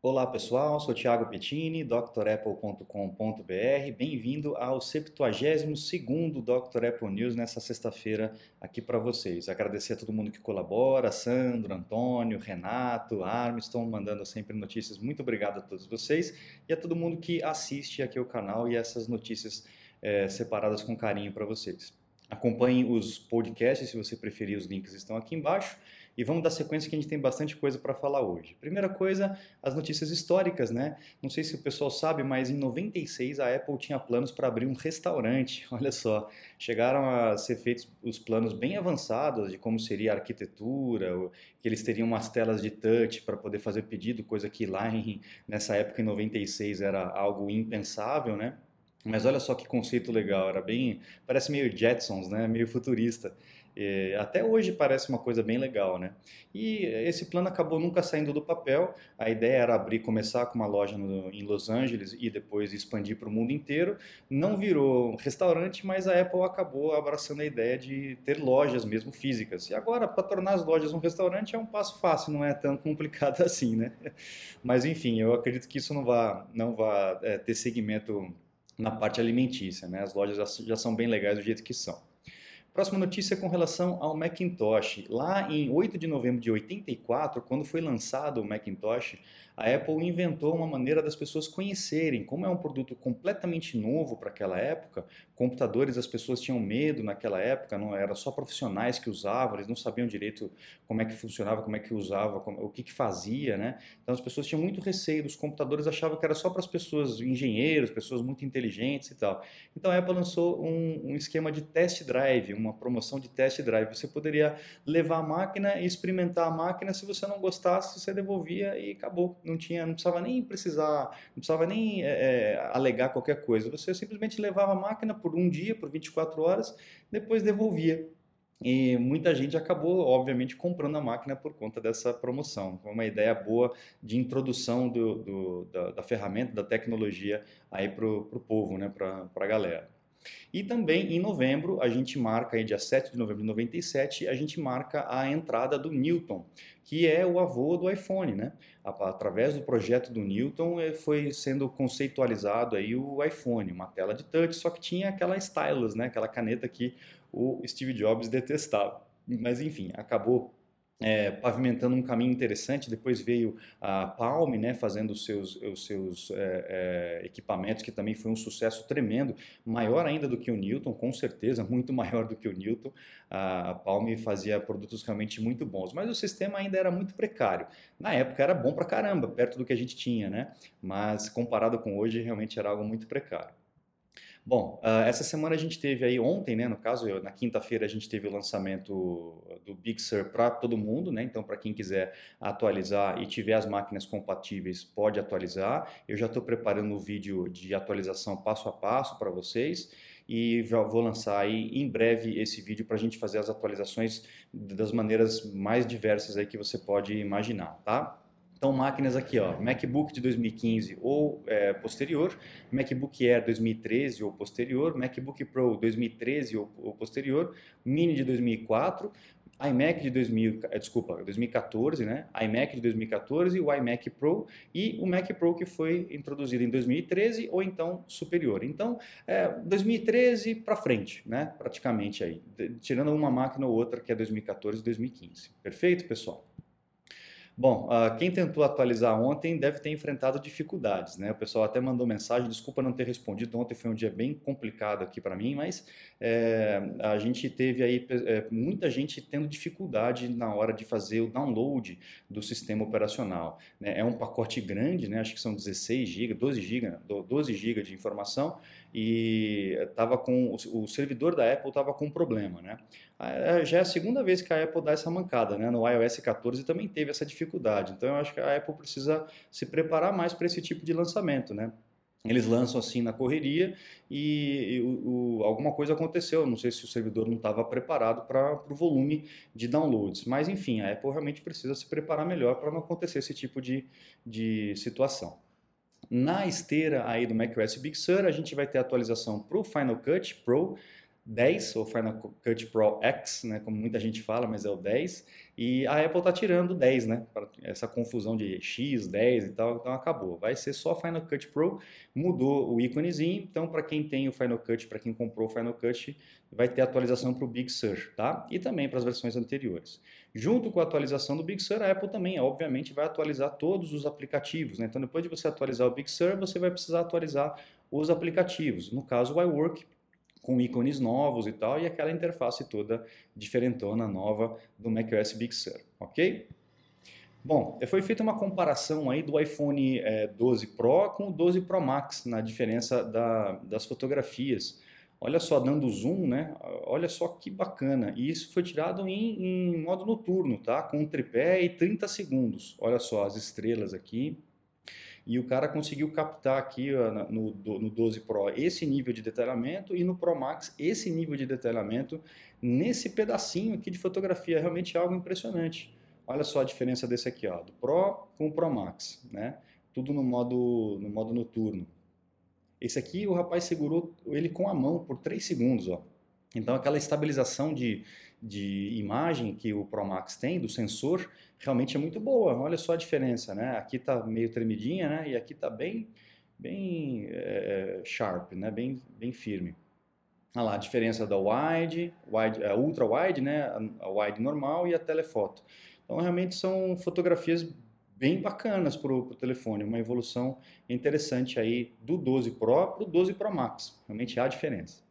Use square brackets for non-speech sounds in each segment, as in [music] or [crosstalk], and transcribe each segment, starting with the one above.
Olá pessoal, sou Thiago Pettini, drapple.com.br. Bem-vindo ao 72º Dr. Apple News nessa sexta-feira aqui para vocês. Agradecer a todo mundo que colabora, Sandro, Antônio, Renato, Armstrong, mandando sempre notícias. Muito obrigado a todos vocês e a todo mundo que assiste aqui o canal e essas notícias é, separadas com carinho para vocês. Acompanhe os podcasts, se você preferir, os links estão aqui embaixo. E vamos dar sequência que a gente tem bastante coisa para falar hoje. Primeira coisa, as notícias históricas, né? Não sei se o pessoal sabe, mas em 96 a Apple tinha planos para abrir um restaurante. [laughs] Olha só, chegaram a ser feitos os planos bem avançados de como seria a arquitetura, que eles teriam umas telas de touch para poder fazer pedido, coisa que lá em, nessa época em 96 era algo impensável, né? Mas olha só que conceito legal, era bem, parece meio Jetsons, né? Meio futurista. E até hoje parece uma coisa bem legal, né? E esse plano acabou nunca saindo do papel. A ideia era abrir, começar com uma loja no, em Los Angeles e depois expandir para o mundo inteiro. Não virou um restaurante, mas a Apple acabou abraçando a ideia de ter lojas mesmo físicas. E agora, para tornar as lojas um restaurante é um passo fácil, não é tão complicado [laughs] assim, né? Mas enfim, eu acredito que isso não vai, não vai é, ter segmento na parte alimentícia, né? As lojas já, já são bem legais do jeito que são. Próxima notícia é com relação ao Macintosh. Lá em 8 de novembro de 84, quando foi lançado o Macintosh, a Apple inventou uma maneira das pessoas conhecerem, como é um produto completamente novo para aquela época, computadores as pessoas tinham medo naquela época, não era só profissionais que usavam, eles não sabiam direito como é que funcionava, como é que usava, como, o que, que fazia, né? Então as pessoas tinham muito receio dos computadores, achavam que era só para as pessoas engenheiros, pessoas muito inteligentes e tal. Então a Apple lançou um, um esquema de test drive, uma promoção de test drive. Você poderia levar a máquina e experimentar a máquina, se você não gostasse, você devolvia e acabou não tinha, não precisava nem precisar, não precisava nem é, alegar qualquer coisa. Você simplesmente levava a máquina por um dia, por 24 horas, depois devolvia. E muita gente acabou, obviamente, comprando a máquina por conta dessa promoção. Foi uma ideia boa de introdução do, do, da, da, ferramenta, da tecnologia aí para o povo, né, para a galera. E também em novembro, a gente marca, aí, dia 7 de novembro de 97, a gente marca a entrada do Newton, que é o avô do iPhone, né? Através do projeto do Newton eh, foi sendo conceitualizado aí o iPhone, uma tela de touch, só que tinha aquela stylus, né? Aquela caneta que o Steve Jobs detestava. Mas enfim, acabou é, pavimentando um caminho interessante. Depois veio a Palm, né, fazendo os seus, os seus é, é, equipamentos, que também foi um sucesso tremendo, maior ainda do que o Newton, com certeza, [laughs] muito maior do que o Newton. A Palm fazia produtos realmente muito bons, mas o sistema ainda era muito precário. Na época era bom pra caramba, perto do que a gente tinha, né? mas comparado com hoje, realmente era algo muito precário. Bom, uh, essa semana a gente teve aí ontem, né, no caso, eu, na quinta-feira a gente teve o lançamento do Big Sur para todo mundo, né? Então, para quem quiser atualizar e tiver as máquinas compatíveis, pode atualizar. Eu já estou preparando um vídeo de atualização passo a passo para vocês e vou lançar aí em breve esse vídeo para a gente fazer as atualizações das maneiras mais diversas aí que você pode imaginar, tá? Então, máquinas aqui, ó, MacBook de 2015 ou é, posterior, MacBook Air 2013 ou posterior, MacBook Pro 2013 ou, ou posterior, Mini de 2004, iMac de 2000, é, desculpa, 2014, né? iMac de 2014, o iMac Pro e o Mac Pro que foi introduzido em 2013 ou então superior. Então, é, 2013 para frente, né? Praticamente aí, tirando uma máquina ou outra que é 2014 e 2015. Perfeito, pessoal? Bom, uh, quem tentou atualizar ontem deve ter enfrentado dificuldades, né? O pessoal até mandou mensagem, desculpa não ter respondido, ontem foi um dia bem complicado aqui para mim, mas é, a gente teve aí é, muita gente tendo dificuldade na hora de fazer o download do sistema operacional. Né? É um pacote grande, né? acho que são 16 GB, 12 GB, 12 GB de informação, e tava com o, servidor da Apple estava com um problema, né? Já é a segunda vez que a Apple dá essa mancada, né? No iOS 14 também teve essa dificuldade. Então eu acho que a Apple precisa se preparar mais para esse tipo de lançamento, né? Eles lançam assim na correria e, e o, o, alguma coisa aconteceu. Não sei se o servidor não estava preparado para o volume de downloads. Mas enfim, a Apple realmente precisa se preparar melhor para não acontecer esse tipo de, de situação. Na esteira aí do macOS Big Sur, a gente vai ter atualização para o Final Cut Pro 10, ou Final Cut Pro X, né, como muita gente fala, mas é o 10, e a Apple está tirando o 10, né, essa confusão de X, 10 e tal, então acabou. Vai ser só Final Cut Pro, mudou o íconezinho, então para quem tem o Final Cut, para quem comprou o Final Cut, vai ter atualização para o Big Sur, tá? E também para as versões anteriores. Junto com a atualização do Big Sur, a Apple também, obviamente, vai atualizar todos os aplicativos, né? Então depois de você atualizar o Big Sur, você vai precisar atualizar os aplicativos, no caso o iWork, com ícones novos e tal, e aquela interface toda diferentona, nova do macOS Big Sur, ok? Bom, foi feita uma comparação aí do iPhone é, 12 Pro com o 12 Pro Max na diferença da, das fotografias. Olha só, dando zoom, né? Olha só que bacana. E isso foi tirado em, em modo noturno, tá? Com um tripé e 30 segundos. Olha só as estrelas aqui, e o cara conseguiu captar aqui no, no 12 Pro esse nível de detalhamento e no Pro Max esse nível de detalhamento nesse pedacinho aqui de fotografia. Realmente é algo impressionante. Olha só a diferença desse aqui, ó, do Pro com o Pro Max, né? Tudo no modo, no modo noturno. Esse aqui o rapaz segurou ele com a mão por 3 segundos, ó. Então aquela estabilização de, de imagem que o Pro Max tem, do sensor, realmente é muito boa. Olha só a diferença, né? Aqui está meio tremidinha, né? E aqui está bem, bem é, sharp, né? Bem, bem firme. Olha lá, a diferença da wide, wide a ultra wide, né? A wide normal e a telefoto. Então realmente são fotografias bem bacanas para o telefone, uma evolução interessante aí do 12 Pro para o 12 Pro Max. Realmente há diferença.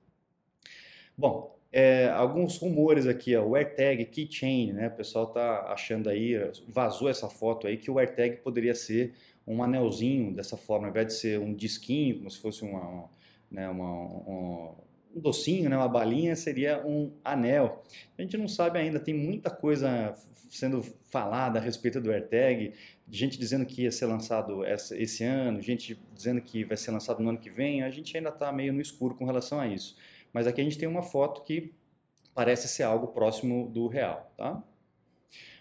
Bom, é, alguns rumores aqui, ó, o AirTag Keychain, né? O pessoal tá achando aí, vazou essa foto aí que o AirTag poderia ser um anelzinho dessa forma, ao invés de ser um disquinho, como se fosse uma, uma, né, uma um, um docinho, né, uma balinha, seria um anel. A gente não sabe ainda, tem muita coisa sendo falada a respeito do AirTag, gente dizendo que ia ser lançado esse ano, gente dizendo que vai ser lançado no ano que vem, a gente ainda está meio no escuro com relação a isso. Mas aqui a gente tem uma foto que parece ser algo próximo do real, tá?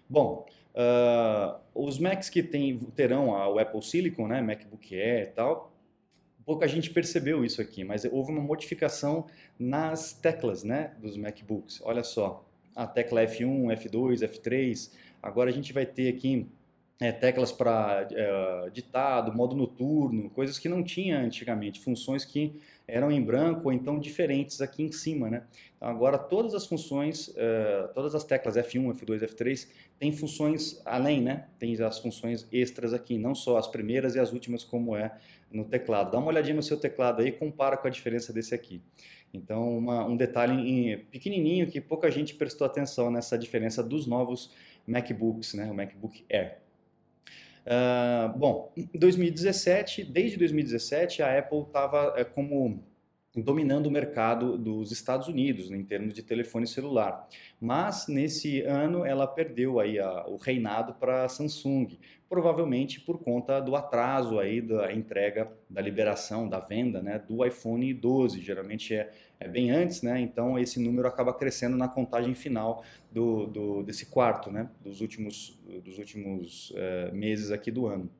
Bom, uh, os Macs que tem, terão o Apple Silicon, né, MacBook Air e tal, pouca gente percebeu isso aqui, mas houve uma modificação nas teclas, né, dos MacBooks. Olha só, a tecla F1, F2, F3, agora a gente vai ter aqui é, teclas para é, ditado, modo noturno, coisas que não tinha antigamente, funções que eram em branco ou então diferentes aqui em cima, né? Então, agora todas as funções, é, todas as teclas F1, F2, F3 têm funções além, né? Tem as funções extras aqui, não só as primeiras e as últimas como é no teclado. Dá uma olhadinha no seu teclado aí e compara com a diferença desse aqui. Então, uma, um detalhe pequenininho que pouca gente prestou atenção nessa diferença dos novos MacBooks, né? O MacBook Air. Uh, bom, em 2017, desde 2017, a Apple estava é, como dominando o mercado dos Estados Unidos em termos de telefone celular. Mas nesse ano ela perdeu aí a, o reinado para a Samsung, provavelmente por conta do atraso aí da entrega, da liberação, da venda né, do iPhone 12. Geralmente é, é bem antes, né? Então esse número acaba crescendo na contagem final do, do desse quarto, né? Dos últimos, dos últimos uh, meses aqui do ano.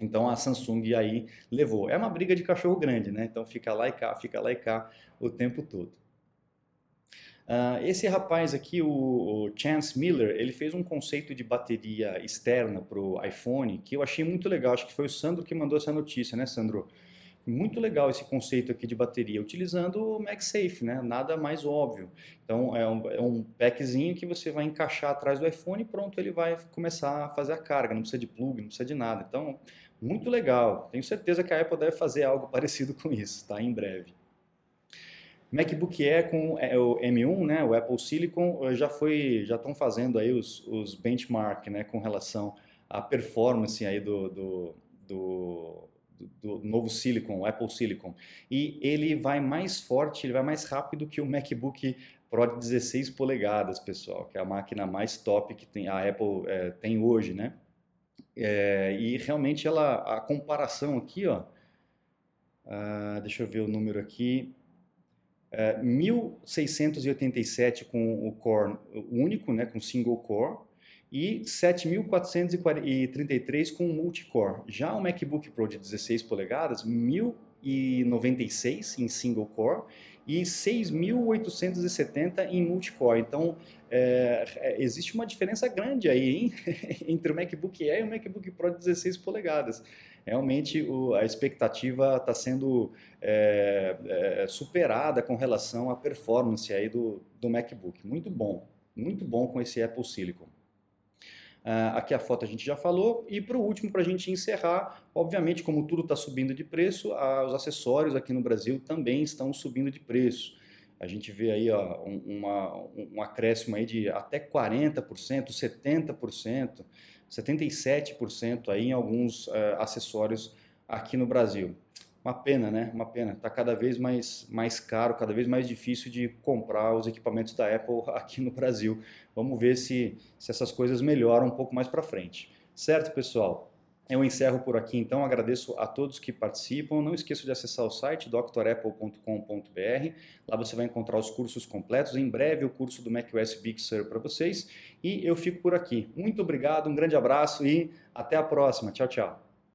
Então a Samsung aí levou. É uma briga de cachorro grande, né? Então fica lá e cá, fica lá e cá o tempo todo. Uh, esse rapaz aqui, o, o, Chance Miller, ele fez um conceito de bateria externa para o iPhone que eu achei muito legal. Acho que foi o Sandro que mandou essa notícia, né, Sandro? Muito legal esse conceito aqui de bateria, utilizando o MagSafe, né? Nada mais óbvio. Então é um, é um packzinho que você vai encaixar atrás do iPhone e pronto, ele vai começar a fazer a carga. Não precisa de plug, não precisa de nada. Então, muito legal. Tenho certeza que a Apple deve fazer algo [laughs] parecido com isso, tá? Em breve. MacBook Air com é, o M1, né, o Apple Silicon, eh, já foi, já estão fazendo aí os, os benchmark, né, com relação à performance aí do, do, do, do, novo Silicon, Apple Silicon. E ele vai mais forte, ele vai mais rápido que o MacBook Pro de 16 polegadas, pessoal, que é a máquina mais top que tem, a Apple é, tem hoje, né? É, e realmente ela, a comparação aqui, ó, uh, deixa eu ver o número aqui, é, 1687 com o core único, né, com single core, e 7433 com multicore. Já o MacBook Pro de 16 polegadas, 1096 em single core e 6.870 em multicore. Então, é, é, existe uma diferença grande aí hein? [laughs] entre o MacBook Air e o MacBook Pro de 16 polegadas. Realmente o, a expectativa está sendo é, é, superada com relação à performance aí do, do MacBook. Muito bom, muito bom com esse Apple Silicon. Uh, aqui a foto a gente já falou. E para o último, para a gente encerrar, obviamente, como tudo está subindo de preço, os acessórios aqui no Brasil também estão subindo de preço. A gente vê aí ó, um, uma, um acréscimo aí de até 40%, 70%, 77% aí em alguns uh, acessórios aqui no Brasil. Uma pena, né? Uma pena. Está cada vez mais, mais caro, cada vez mais difícil de comprar os equipamentos da Apple [laughs] aqui no Brasil. Vamos ver se, se essas coisas melhoram um pouco mais para frente. Certo, pessoal? Eu encerro por aqui, então. Agradeço a todos que participam. Não esqueça de acessar o site drapple.com.br. Lá você vai encontrar os cursos completos. Em breve, o curso do macOS Big Sur para vocês. E eu fico por aqui. Muito obrigado, um grande abraço e até a próxima. Tchau, tchau.